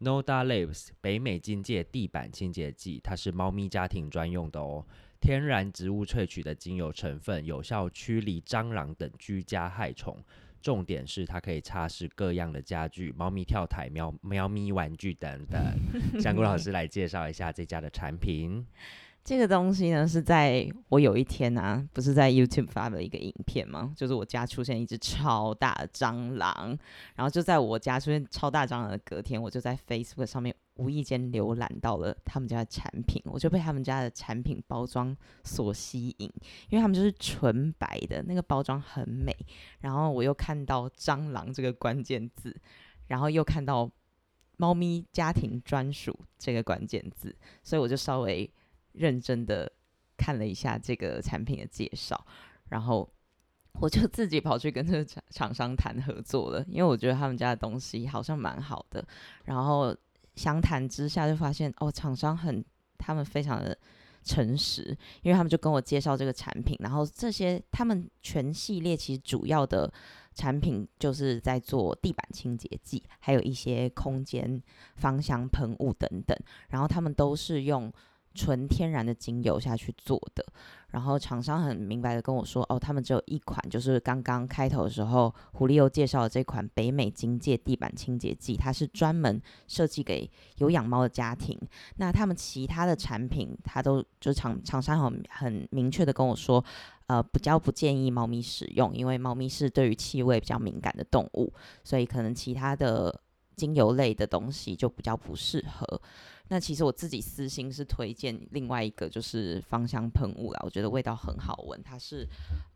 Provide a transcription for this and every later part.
Noda Labs 北美金界地板清洁剂，它是猫咪家庭专用的哦。天然植物萃取的精油成分，有效驱离蟑螂等居家害虫。重点是它可以擦拭各样的家具、猫咪跳台、喵喵咪玩具等等。香菇老师来介绍一下这家的产品。这个东西呢，是在我有一天啊，不是在 YouTube 发了一个影片吗？就是我家出现一只超大的蟑螂，然后就在我家出现超大蟑螂的隔天，我就在 Facebook 上面无意间浏览到了他们家的产品，我就被他们家的产品包装所吸引，因为他们就是纯白的，那个包装很美，然后我又看到蟑螂这个关键字，然后又看到猫咪家庭专属这个关键字，所以我就稍微。认真的看了一下这个产品的介绍，然后我就自己跑去跟这个厂厂商谈合作了，因为我觉得他们家的东西好像蛮好的。然后详谈之下就发现，哦，厂商很他们非常的诚实，因为他们就跟我介绍这个产品，然后这些他们全系列其实主要的产品就是在做地板清洁剂，还有一些空间芳香喷雾等等，然后他们都是用。纯天然的精油下去做的，然后厂商很明白的跟我说，哦，他们只有一款，就是刚刚开头的时候，狐狸又介绍的这款北美金界地板清洁剂，它是专门设计给有养猫的家庭。那他们其他的产品，他都就厂厂商很很明确的跟我说，呃，比较不建议猫咪使用，因为猫咪是对于气味比较敏感的动物，所以可能其他的精油类的东西就比较不适合。那其实我自己私心是推荐另外一个，就是芳香喷雾啦，我觉得味道很好闻，它是。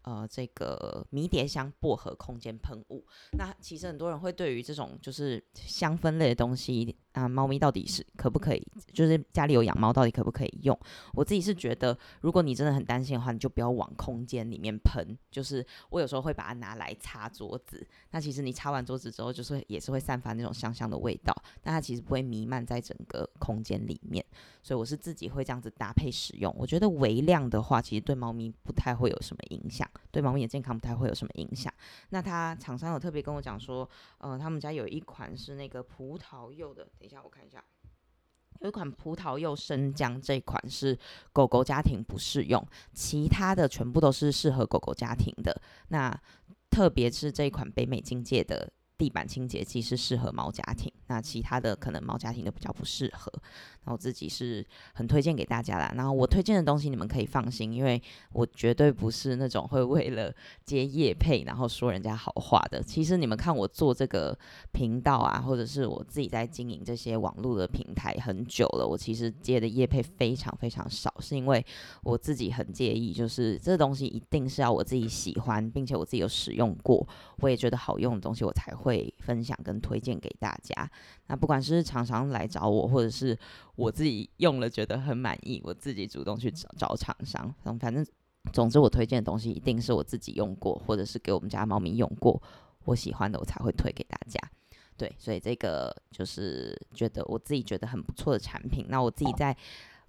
呃，这个迷迭香薄荷空间喷雾，那其实很多人会对于这种就是香氛类的东西啊，猫咪到底是可不可以，就是家里有养猫到底可不可以用？我自己是觉得，如果你真的很担心的话，你就不要往空间里面喷。就是我有时候会把它拿来擦桌子，那其实你擦完桌子之后，就是也是会散发那种香香的味道，但它其实不会弥漫在整个空间里面。所以我是自己会这样子搭配使用。我觉得微量的话，其实对猫咪不太会有什么影响。对猫咪的健康不太会有什么影响。那他厂商有特别跟我讲说，呃，他们家有一款是那个葡萄柚的，等一下我看一下，有一款葡萄柚生姜，这款是狗狗家庭不适用，其他的全部都是适合狗狗家庭的。那特别是这一款北美境界的。地板清洁剂是适合猫家庭，那其他的可能猫家庭都比较不适合。然后自己是很推荐给大家啦。然后我推荐的东西你们可以放心，因为我绝对不是那种会为了接业配然后说人家好话的。其实你们看我做这个频道啊，或者是我自己在经营这些网络的平台很久了，我其实接的业配非常非常少，是因为我自己很介意，就是这东西一定是要我自己喜欢，并且我自己有使用过，我也觉得好用的东西，我才会。会分享跟推荐给大家。那不管是厂商来找我，或者是我自己用了觉得很满意，我自己主动去找找厂商。反正总之，我推荐的东西一定是我自己用过，或者是给我们家猫咪用过，我喜欢的我才会推给大家。对，所以这个就是觉得我自己觉得很不错的产品。那我自己在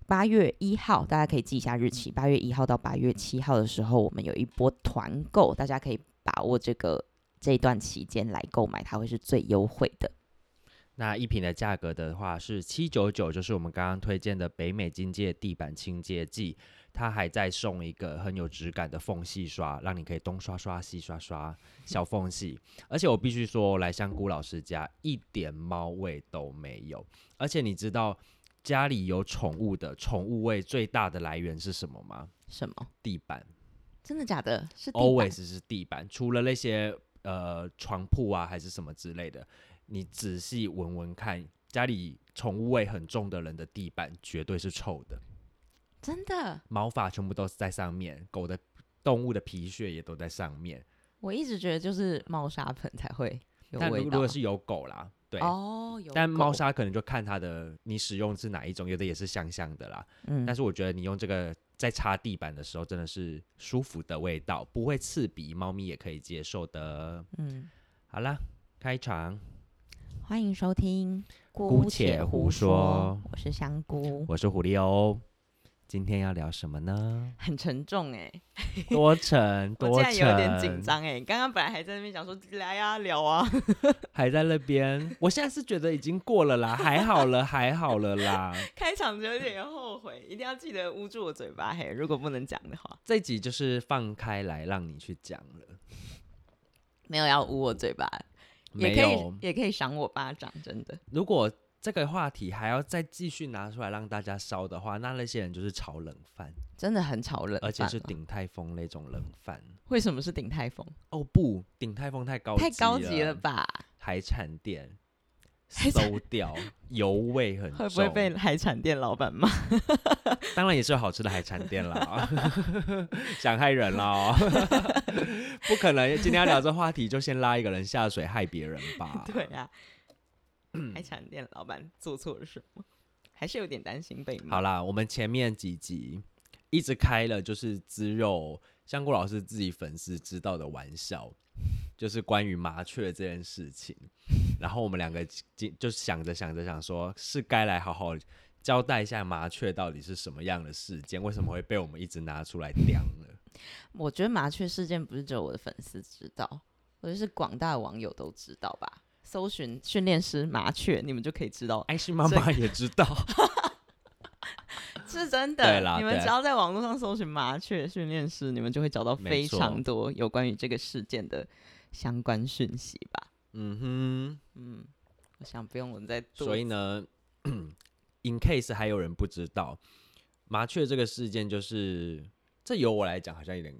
八月一号，大家可以记一下日期，八月一号到八月七号的时候，我们有一波团购，大家可以把握这个。这一段期间来购买，它会是最优惠的。那一瓶的价格的话是七九九，就是我们刚刚推荐的北美金界地板清洁剂，它还在送一个很有质感的缝隙刷，让你可以东刷刷西刷刷小缝隙。而且我必须说，来香菇老师家一点猫味都没有。而且你知道家里有宠物的宠物味最大的来源是什么吗？什么？地板。真的假的？是 always 是地板，除了那些。呃，床铺啊，还是什么之类的，你仔细闻闻看，家里宠物味很重的人的地板绝对是臭的，真的，毛发全部都是在上面，狗的动物的皮屑也都在上面。我一直觉得就是猫砂盆才会有味道，但如果是有狗啦，对哦，但猫砂可能就看它的你使用是哪一种，有的也是香香的啦，嗯，但是我觉得你用这个。在擦地板的时候，真的是舒服的味道，不会刺鼻，猫咪也可以接受的。嗯，好啦，开场，欢迎收听，姑且胡说，我是香菇，我是狐狸哦。今天要聊什么呢？很沉重哎，多沉 多沉，我现在有点紧张哎。刚刚本来还在那边讲说来呀聊啊，还在那边。我现在是觉得已经过了啦，还好了，还好了啦。开场就有点后悔，一定要记得捂住我嘴巴嘿。如果不能讲的话，这集就是放开来让你去讲了，没有要捂我嘴巴，也可以也可以赏我巴掌，真的。如果这个话题还要再继续拿出来让大家烧的话，那那些人就是炒冷饭，真的很炒冷饭，而且是鼎泰丰那种冷饭。为什么是鼎泰丰？哦不，鼎泰丰太高，太高级了吧？海产店馊掉，油味很重，会不会被海产店老板骂？当然也是有好吃的海产店啦，想害人了，不可能。今天要聊这话题，就先拉一个人下水害别人吧？对啊。海产店老板做错了什么？还是有点担心被骂。好啦，我们前面几集一直开了就是滋肉香菇老师自己粉丝知道的玩笑，就是关于麻雀这件事情。然后我们两个就就想着想着想说，是该来好好交代一下麻雀到底是什么样的事件，为什么会被我们一直拿出来讲呢？我觉得麻雀事件不是只有我的粉丝知道，我觉得是广大网友都知道吧。搜寻训练师麻雀，你们就可以知道。爱心妈妈也知道，是真的。你们只要在网络上搜寻麻雀训练师，你们就会找到非常多有关于这个事件的相关讯息吧。嗯哼，嗯，我想不用我们再多。所以呢，in case 还有人不知道麻雀这个事件，就是这由我来讲好像有点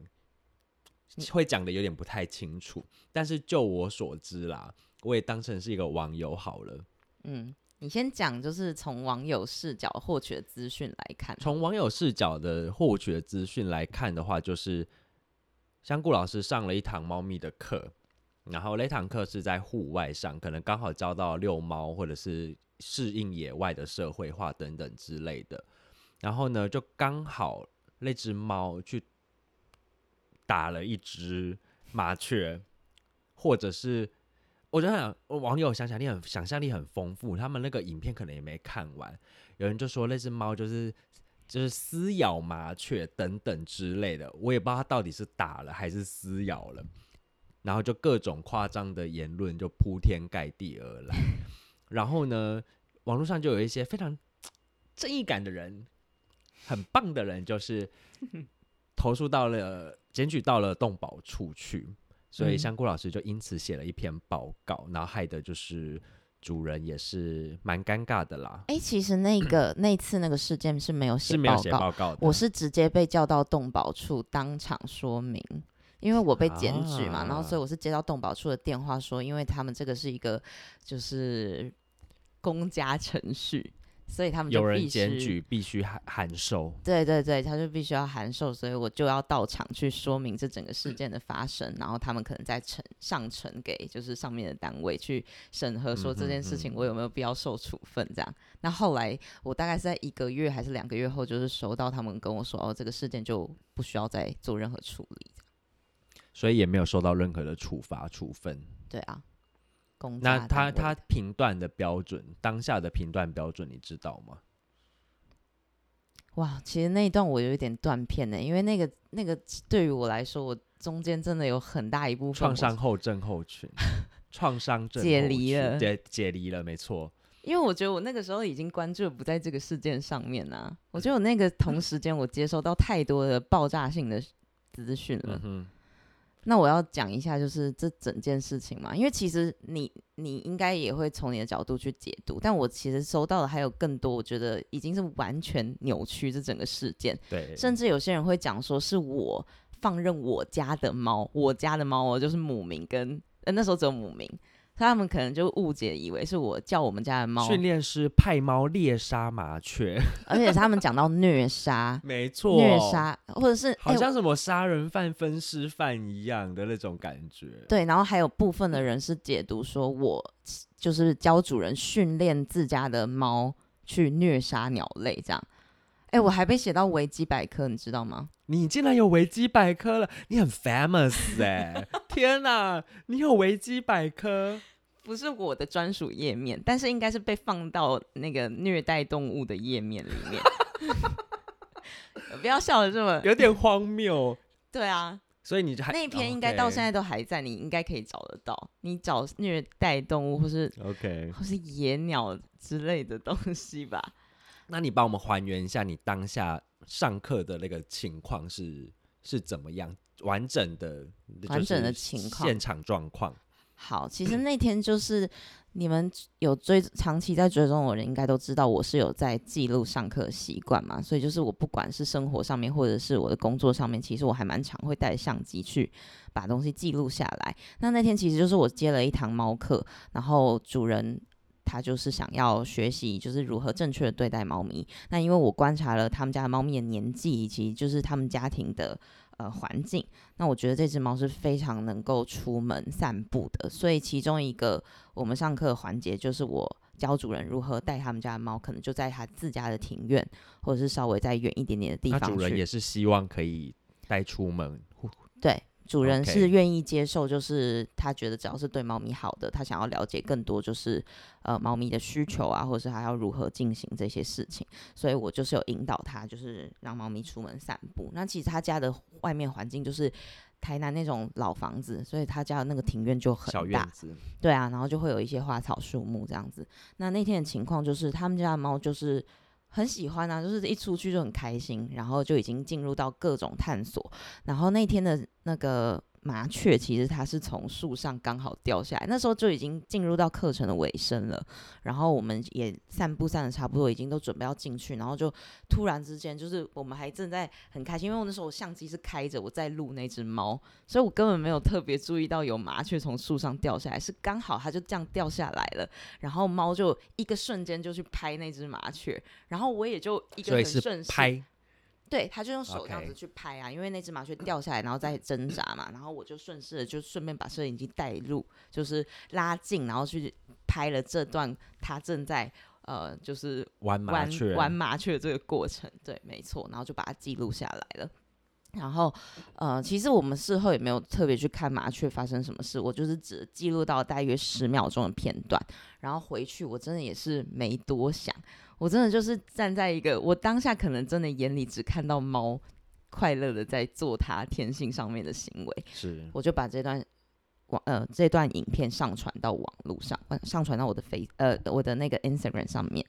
会讲的有点不太清楚，但是就我所知啦。我也当成是一个网友好了。嗯，你先讲，就是从网友视角获取的资讯来看。从网友视角的获取的资讯来看的话，就是香菇老师上了一堂猫咪的课，然后那堂课是在户外上，可能刚好教到遛猫或者是适应野外的社会化等等之类的。然后呢，就刚好那只猫去打了一只麻雀，或者是。我就想，网友想想力很想象力很丰富，他们那个影片可能也没看完。有人就说那只猫就是就是撕咬麻雀等等之类的，我也不知道它到底是打了还是撕咬了。然后就各种夸张的言论就铺天盖地而来。然后呢，网络上就有一些非常 正义感的人，很棒的人，就是 投诉到了检举到了动保处去。所以香菇老师就因此写了一篇报告，嗯、然后害的就是主人也是蛮尴尬的啦。哎、欸，其实那个 那次那个事件是没有写报告的，我是直接被叫到动保处当场说明，因为我被检举嘛，啊、然后所以我是接到动保处的电话说，因为他们这个是一个就是公家程序。所以他们就有人检举，必须函函授。对对对，他就必须要函授，所以我就要到场去说明这整个事件的发生，嗯、然后他们可能再呈上呈给就是上面的单位去审核，说这件事情我有没有必要受处分这样。嗯、哼哼，那后来我大概是在一个月还是两个月后，就是收到他们跟我说，哦，这个事件就不需要再做任何处理，所以也没有受到任何的处罚处分。对啊。那他他评断的标准，当下的评断标准，你知道吗？哇，其实那一段我有一点断片呢，因为那个那个对于我来说，我中间真的有很大一部分创伤后症候群，创伤症解离了，解解离了，没错。因为我觉得我那个时候已经关注不在这个事件上面啊，我觉得我那个同时间我接收到太多的爆炸性的资讯了。嗯那我要讲一下，就是这整件事情嘛，因为其实你你应该也会从你的角度去解读，但我其实收到的还有更多，我觉得已经是完全扭曲这整个事件。对，甚至有些人会讲说是我放任我家的猫，我家的猫哦，就是母名跟呃那时候只有母名。他们可能就误解，以为是我叫我们家的猫。训练师派猫猎杀麻雀，而且他们讲到虐杀，没错，虐杀或者是好像什么杀人犯、分尸犯一样的那种感觉。对，然后还有部分的人是解读说我就是教主人训练自家的猫去虐杀鸟类这样。哎，我还被写到维基百科，你知道吗？你竟然有维基百科了，你很 famous 哎、欸！天哪，你有维基百科？不是我的专属页面，但是应该是被放到那个虐待动物的页面里面。不要笑的这么 有点荒谬。对啊，所以你就还那篇应该到现在都还在，你应该可以找得到。你找虐待动物或是 OK 或是野鸟之类的东西吧。那你帮我们还原一下你当下上课的那个情况是是怎么样？完整的完整的情况，现场状况。好，其实那天就是你们有追长期在追踪我的人，应该都知道我是有在记录上课习惯嘛。所以就是我不管是生活上面，或者是我的工作上面，其实我还蛮常会带相机去把东西记录下来。那那天其实就是我接了一堂猫课，然后主人他就是想要学习，就是如何正确的对待猫咪。那因为我观察了他们家的猫咪的年纪，以及就是他们家庭的。呃，环境。那我觉得这只猫是非常能够出门散步的，所以其中一个我们上课的环节就是我教主人如何带他们家的猫，可能就在他自家的庭院，或者是稍微再远一点点的地方。主人也是希望可以带出门，对。主人是愿意接受，就是他觉得只要是对猫咪好的，他想要了解更多，就是呃猫咪的需求啊，或者是还要如何进行这些事情，所以我就是有引导他，就是让猫咪出门散步。那其实他家的外面环境就是台南那种老房子，所以他家的那个庭院就很大，对啊，然后就会有一些花草树木这样子。那那天的情况就是他们家的猫就是。很喜欢啊，就是一出去就很开心，然后就已经进入到各种探索。然后那天的那个。麻雀其实它是从树上刚好掉下来，那时候就已经进入到课程的尾声了。然后我们也散步散的差不多，已经都准备要进去，然后就突然之间，就是我们还正在很开心，因为我那时候我相机是开着，我在录那只猫，所以我根本没有特别注意到有麻雀从树上掉下来，是刚好它就这样掉下来了。然后猫就一个瞬间就去拍那只麻雀，然后我也就一个很顺势拍。对，他就用手这样子去拍啊因为那只麻雀掉下来，然后再挣扎嘛，然后我就顺势的就顺便把摄影机带入，就是拉近，然后去拍了这段他正在呃，就是玩麻雀玩麻雀的这个过程，对，没错，然后就把它记录下来了。然后呃，其实我们事后也没有特别去看麻雀发生什么事，我就是只记录到大约十秒钟的片段，然后回去我真的也是没多想。我真的就是站在一个，我当下可能真的眼里只看到猫快乐的在做它天性上面的行为，是，我就把这段网呃这段影片上传到网络上，上传到我的 face 呃我的那个 Instagram 上面，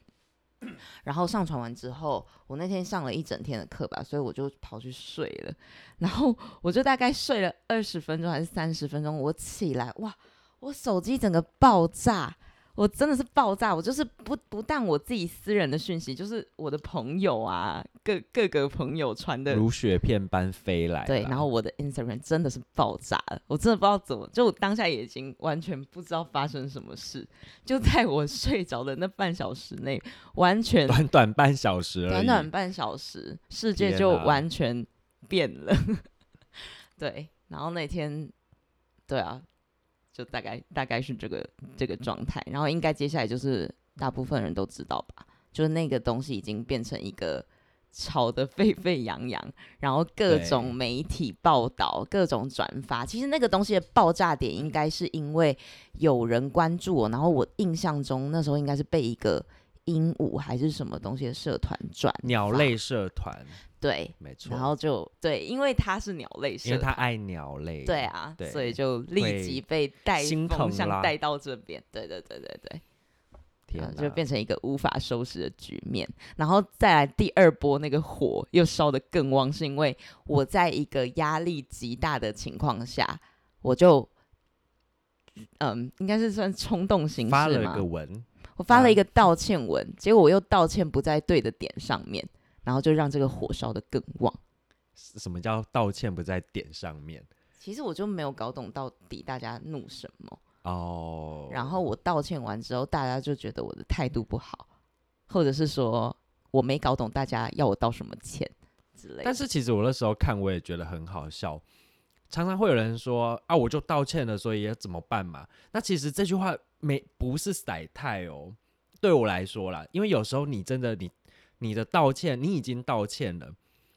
然后上传完之后，我那天上了一整天的课吧，所以我就跑去睡了，然后我就大概睡了二十分钟还是三十分钟，我起来哇，我手机整个爆炸。我真的是爆炸，我就是不不但我自己私人的讯息，就是我的朋友啊，各各个朋友传的如雪片般飞来。对，然后我的 Instagram 真的是爆炸了，我真的不知道怎么，就我当下也已经完全不知道发生什么事，就在我 睡着的那半小时内，完全短短半小时，短短半小时，世界就完全变了。对，然后那天，对啊。就大概大概是这个这个状态，然后应该接下来就是大部分人都知道吧，就是那个东西已经变成一个吵得沸沸扬扬，然后各种媒体报道、各种转发。其实那个东西的爆炸点应该是因为有人关注我，然后我印象中那时候应该是被一个鹦鹉还是什么东西的社团转鸟类社团。对，没错，然后就对，因为他是鸟类社，因为他爱鸟类，对啊，对，所以就立即被带风向带到这边，对对对对对，天哪，呃，就变成一个无法收拾的局面。然后再来第二波，那个火又烧得更旺，是因为我在一个压力极大的情况下，我就嗯，应该是算冲动行事嘛，发了个文，我发了一个道歉文，啊，结果我又道歉不在对的点上面。然后就让这个火烧得更旺。什么叫道歉不在点上面？其实我就没有搞懂到底大家怒什么哦。然后我道歉完之后，大家就觉得我的态度不好，或者是说我没搞懂大家要我道什么歉之类的。但是其实我那时候看我也觉得很好笑，常常会有人说啊，我就道歉了，所以要怎么办嘛？那其实这句话没不是甩态哦，对我来说啦，因为有时候你真的你。你的道歉，你已经道歉了，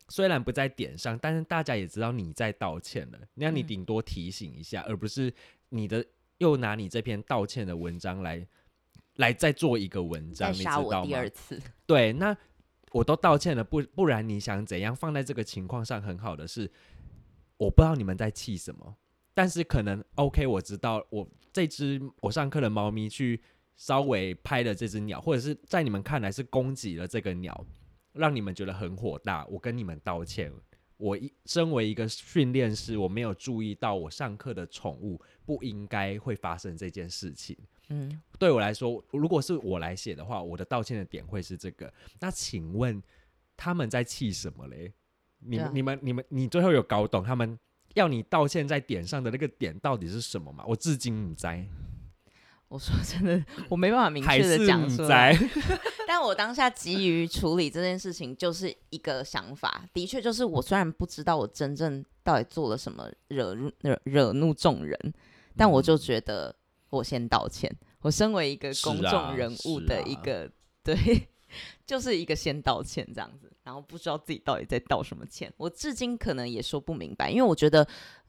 虽然不在点上，但是大家也知道你在道歉了。那你顶多提醒一下，嗯，而不是你的又拿你这篇道歉的文章来来再做一个文章，你知道吗？第二次。对，那我都道歉了，不不然你想怎样？放在这个情况上很好的是，我不知道你们在气什么，但是可能 OK，我知道我这只我上课的猫咪去稍微拍了这只鸟，或者是在你们看来是攻击了这个鸟，让你们觉得很火大，我跟你们道歉。我一身为一个训练师，我没有注意到我上课的宠物不应该会发生这件事情。嗯，对我来说，如果是我来写的话，我的道歉的点会是这个。那请问他们在气什么嘞？你们、啊、你们、你们，你最后有搞懂他们要你道歉在点上的那个点到底是什么吗？我至今不在。我说真的，我没办法明确的讲出来。但我当下急于处理这件事情，就是一个想法。的确，就是我虽然不知道我真正到底做了什么惹惹惹怒众人，但我就觉得我先道歉。我身为一个公众人物的一个、啊啊、对，就是一个先道歉这样子，然后不知道自己到底在道什么歉。我至今可能也说不明白，因为我觉得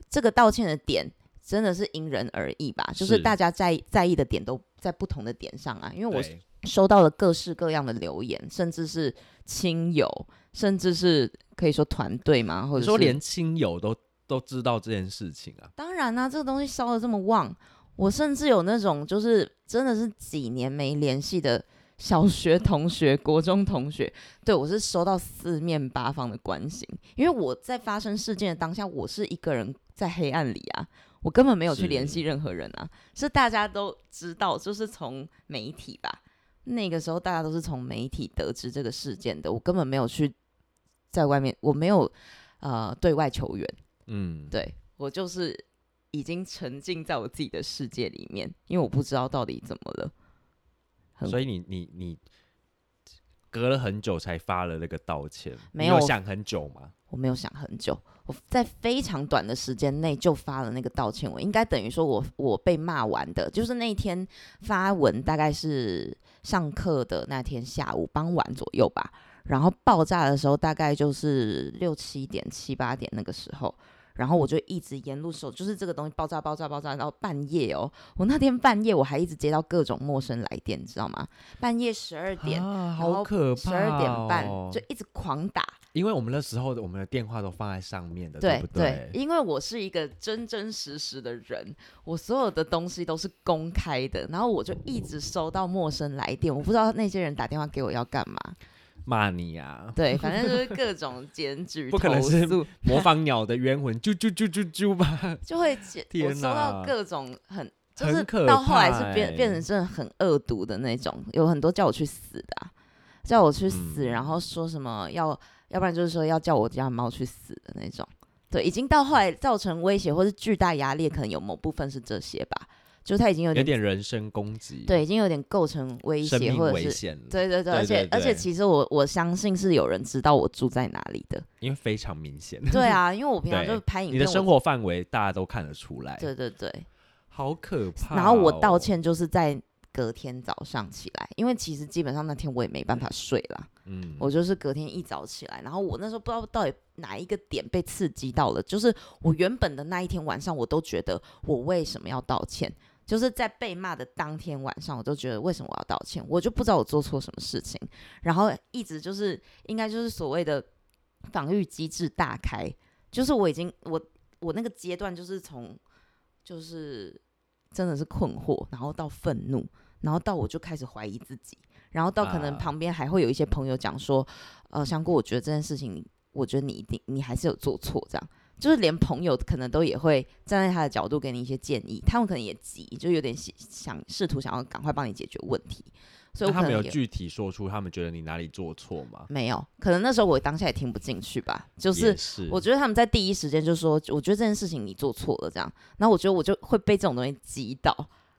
这个道歉的点。真的是因人而异吧，就是大家在在意的点都在不同的点上啊。因为我收到了各式各样的留言，甚至是亲友，甚至是可以说团队嘛，或者说连亲友都都知道这件事情啊。当然啦、啊，这个东西烧的这么旺，我甚至有那种就是真的是几年没联系的小学同学、国中同学，对，我是收到四面八方的关心，因为我在发生事件的当下，我是一个人在黑暗里啊。我根本没有去联系任何人啊，是，是大家都知道，就是从媒体吧。那个时候大家都是从媒体得知这个事件的，我根本没有去在外面，我没有呃对外求援。嗯，对，我就是已经沉浸在我自己的世界里面，因为我不知道到底怎么了。所以你你你隔了很久才发了那个道歉，没有想很久吗？我没有想很久，我在非常短的时间内就发了那个道歉文，应该等于说我我被骂完的，就是那天发文大概是上课的那天下午傍晚左右吧，然后爆炸的时候大概就是六七点七八点那个时候。然后我就一直沿路守，就是这个东西爆炸、爆炸、爆炸，然后半夜哦，我那天半夜我还一直接到各种陌生来电，你知道吗？半夜十二点，啊，好可怕哦，十二点半就一直狂打。因为我们那时候我们的电话都放在上面的，对，对不对？对，因为我是一个真真实实的人，我所有的东西都是公开的，然后我就一直收到陌生来电，我不知道那些人打电话给我要干嘛。骂你呀、啊！对，反正就是各种检举，不可能是模仿鸟的冤魂，啾啾啾啾啾吧？就会检，我收到各种很，就是到后来是变变成真的很恶毒的那种，有很多叫我去死的、啊，叫我去死，然后说什么要，要不然就是说要叫我家猫去死的那种。对，已经到后来造成威胁或是巨大压力，可能有某部分是这些吧。就他已经有点有点人身攻击，对，已经有点构成威胁或者是对对对，而且而且其实我我相信是有人知道我住在哪里的，因为非常明显。对啊，因为我平常就是拍影片，你的生活范围大家都看得出来。对对对，好可怕哦。然后我道歉就是在隔天早上起来，因为其实基本上那天我也没办法睡了，嗯，我就是隔天一早起来，然后我那时候不知道到底哪一个点被刺激到了，就是我原本的那一天晚上我都觉得我为什么要道歉。就是在被骂的当天晚上，我都觉得为什么我要道歉？我就不知道我做错什么事情，然后一直就是应该就是所谓的防御机制大开，就是我已经我我那个阶段就是从就是真的是困惑，然后到愤怒，然后到我就开始怀疑自己，然后到可能旁边还会有一些朋友讲说，呃，香菇，我觉得这件事情，我觉得你一定你还是有做错这样。就是连朋友可能都也会站在他的角度给你一些建议，他们可能也急，就有点想试图想要赶快帮你解决问题。所以他们有具体说出他们觉得你哪里做错吗？没有，可能那时候我当下也听不进去吧。就是我觉得他们在第一时间就说，我觉得这件事情你做错了这样。然后我觉得我就会被这种东西击倒，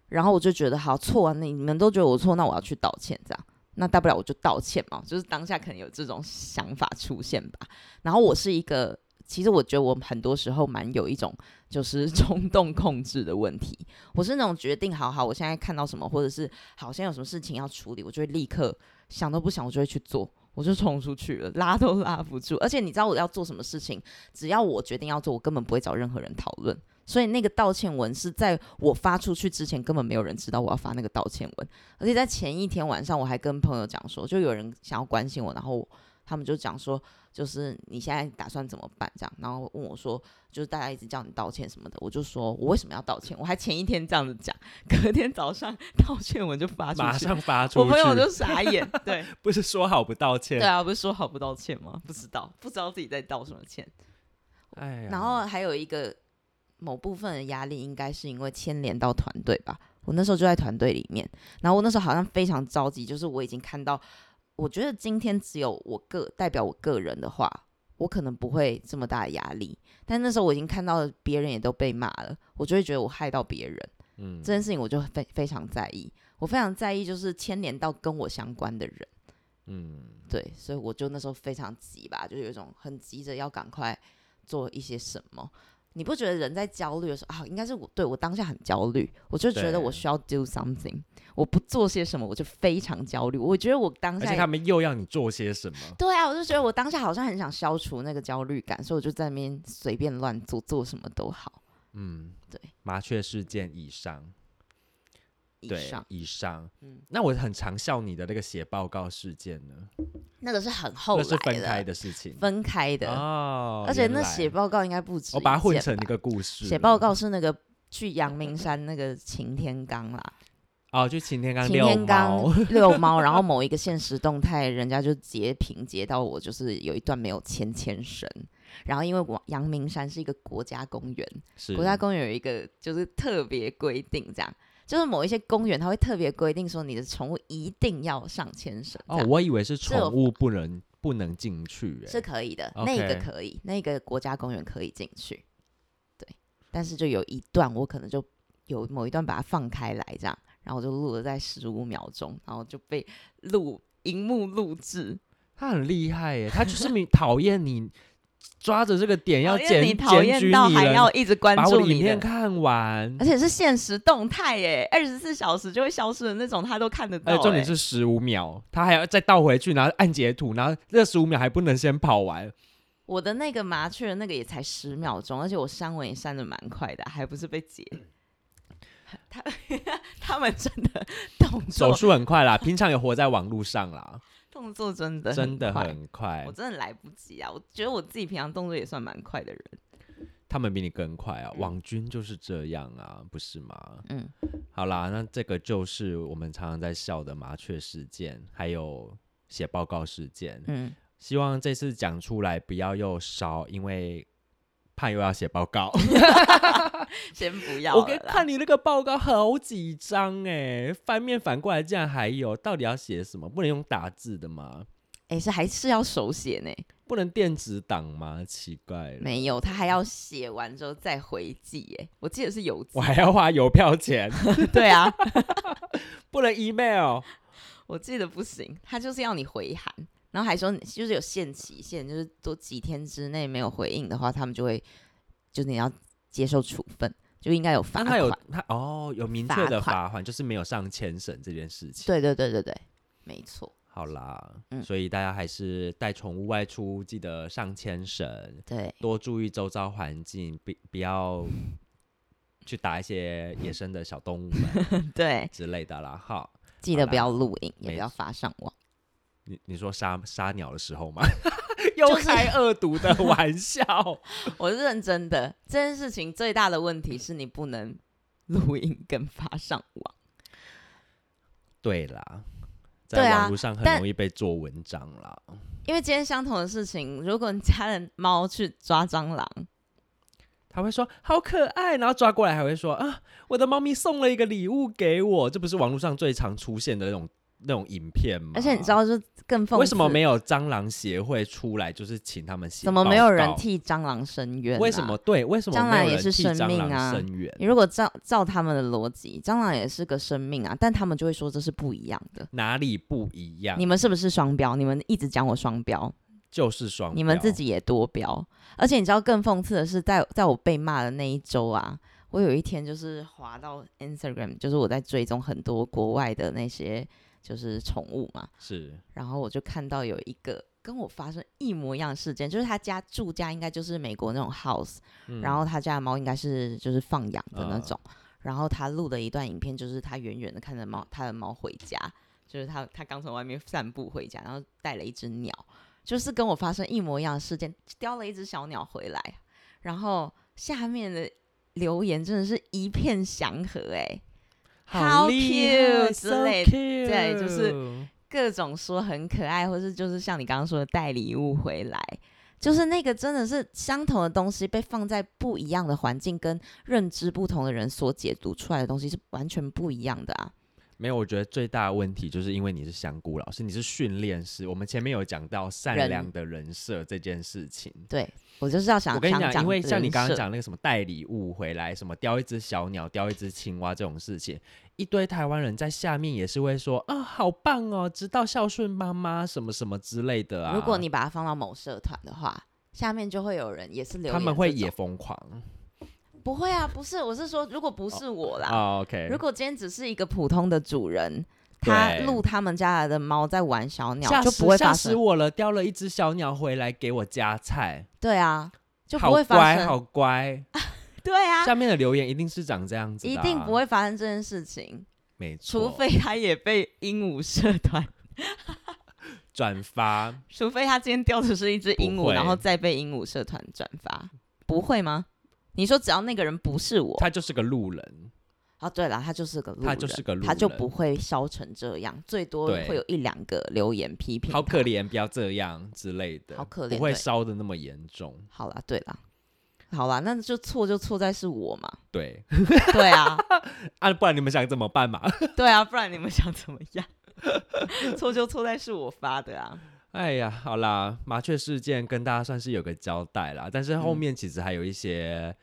然后我就觉得好错啊，你们都觉得我错，那我要去道歉这样。那大不了我就道歉嘛，就是当下可能有这种想法出现吧。然后我是一个。其实我觉得我很多时候蛮有一种就是 冲动控制的问题。我是那种决定好好，我现在看到什么，或者是好像有什么事情要处理，我就会立刻想都不想，我就会去做，我就冲出去了，拉都拉不住。而且你知道我要做什么事情，只要我决定要做，我根本不会找任何人讨论。所以那个道歉文是在我发出去之前，根本没有人知道我要发那个道歉文。而且在前一天晚上，我还跟朋友讲说，就有人想要关心我，然后。他们就讲说，就是你现在打算怎么办这样，然后问我说，就是大家一直叫你道歉什么的，我就说我为什么要道歉？我还前一天这样子讲，隔天早上道歉文就发出去，马上发出去，我朋友就傻眼，对，不是说好不道歉？对啊，不是说好不道歉吗？不知道，不知道自己在道什么歉。哎，然后还有一个某部分的压力，应该是因为牵连到团队吧。我那时候就在团队里面，然后我那时候好像非常着急，就是我已经看到，我觉得今天只有我个代表我个人的话，我可能不会这么大的压力。但那时候我已经看到别人也都被骂了，我就会觉得我害到别人。嗯，这件事情我就非非常在意，我非常在意就是牵连到跟我相关的人。嗯，对，所以我就那时候非常急吧，就有一种很急着要赶快做一些什么。你不觉得人在焦虑的时候啊，应该是我对我当下很焦虑，我就觉得我需要 do something，我不做些什么我就非常焦虑。我觉得我当下，而且他们又要你做些什么？对啊，我就觉得我当下好像很想消除那个焦虑感，所以我就在那边随便乱做，做什么都好。嗯，对，麻雀事件以上。对，以上，以上，嗯，那我很常笑你的那个写报告事件呢？那个是很后来的，那是分开的事情，分开的哦。而且那写报告应该不止，我把它混成一个故事。写报告是那个去阳明山那个擎天岗啦，哦，就擎天岗，擎天岗 遛猫，然后某一个现实动态，人家就截屏截到我，就是有一段没有牵牵绳。然后因为我阳明山是一个国家公园，是国家公园有一个就是特别规定这样。就是某一些公园，它会特别规定说，你的宠物一定要上牵绳。哦，我以为是宠物不能不能进去，是可以的.那个可以，那个国家公园可以进去。对，但是就有一段，我可能就有某一段把它放开来，这样，然后我就录了在十五秒钟，然后就被录荧幕录制。他很厉害耶，他就是你 讨厌你。抓着这个点要检你讨厌到还要一直关注你，把影片看完，而且是限时动态耶，二十四小时就会消失的那种，他都看得到。重点是十五秒，他还要再倒回去，然后按截图，然后这十五秒还不能先跑完。我的那个麻雀那个也才十秒钟，而且我删文也删的蛮快的，还不是被截。他 他们真的动作手速很快啦，平常也活在网络上啦。动作真的真的很快，我真的来不及啊！我觉得我自己平常动作也算蛮快的人，他们比你更快啊！网军就是这样啊，不是吗？嗯，好啦，那这个就是我们常常在笑的麻雀事件，还有写报告事件。嗯，希望这次讲出来不要又烧，因为。怕又要写报告，先不要。我看你那个报告好几张哎，翻面反过来竟然还有，到底要写什么？不能用打字的吗？哎、欸，是还是要手写呢？不能电子档吗？奇怪了，没有，他还要写完之后再回寄哎，我记得是邮寄，我还要花邮票钱。对啊，不能 email，我记得不行，他就是要你回函。然后还说，就是有限期限，就是多几天之内没有回应的话，他们就会，就是你要接受处分，就应该有罚款。他有他哦，有明确的罚款，就是没有上牵绳这件事情。对对对对对，没错。好啦，嗯，所以大家还是带宠物外出，记得上牵绳，对，多注意周遭环境，不不要去打一些野生的小动物 们，对之类的啦。好，记得不要录影，也不要发上网。你你说杀杀鸟的时候吗？又开恶毒的玩笑，我是认真的。这件事情最大的问题是你不能录音跟发上网。对啦，在网络上很容易被做文章啦。因为今天相同的事情，如果你家的猫去抓蟑螂，他会说好可爱，然后抓过来还会说啊，我的猫咪送了一个礼物给我。这不是网络上最常出现的那种。那种影片吗，而且你知道，就更讽刺，为什么没有蟑螂协会出来，就是请他们写？怎么没有人替蟑螂伸冤？为什么？对，为什么蟑螂也是生命啊？你如果照照他们的逻辑，蟑螂也是个生命啊，但他们就会说这是不一样的。哪里不一样？你们是不是双标？你们一直讲我双标，就是双标。你们自己也多标，而且你知道更讽刺的是，在在我被骂的那一周啊，我有一天就是滑到 Instagram，就是我在追踪很多国外的那些。就是宠物嘛，是。然后我就看到有一个跟我发生一模一样的事件，就是他家住家应该就是美国那种 house，、嗯、然后他家的猫应该是就是放养的那种。呃、然后他录的一段影片，就是他远远的看着猫，他的猫回家，就是他他刚从外面散步回家，然后带了一只鸟，就是跟我发生一模一样的事件，叼了一只小鸟回来，然后下面的留言真的是一片祥和，哎，How cute 之类的，对，就是各种说很可爱，或是就是像你刚刚说的带礼物回来。就是那个真的是相同的东西，被放在不一样的环境跟认知不同的人所解读出来的东西是完全不一样的啊。没有，我觉得最大的问题就是因为你是香菇老师，你是训练师。我们前面有讲到善良的人设这件事情。对，我就是要想，我跟你讲，因为像你刚刚讲那个什么带礼物回来，什么叼一只小鸟、叼一只青蛙这种事情，一堆台湾人在下面也是会说啊，好棒哦，知道孝顺妈妈什么什么之类的啊。如果你把它放到某社团的话，下面就会有人也是留言，他们会也疯狂。不会啊，不是，我是说，如果不是我啦，哦哦、OK，如果今天只是一个普通的主人，他录他们家来的猫在玩小鸟，就不会发生。吓死我了，叼了一只小鸟回来给我夹菜。对啊，就不会发生。好乖，好乖。对啊，下面的留言一定是长这样子，啊，一定不会发生这件事情。没错，除非他也被鹦鹉社团 转发，除非他今天叼的是一只鹦鹉，然后再被鹦鹉社团转发，不会吗？你说只要那个人不是我，他就是个路人。哦，对了，他就是个路人，他就是个路人，他就不会烧成这样，最多会有一两个留言批评。好可怜，不要这样之类的。好可怜，不会烧的那么严重。好了，对了，好了，那就错就错在是我嘛。对，对啊，啊，不然你们想怎么办嘛？对啊，不然你们想怎么样？错就错在是我发的啊。哎呀，好啦，麻雀事件跟大家算是有个交代啦，但是后面其实还有一些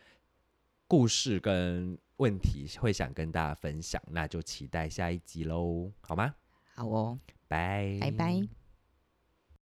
故事跟问题会想跟大家分享，那就期待下一集喽，好吗？好哦，拜拜拜。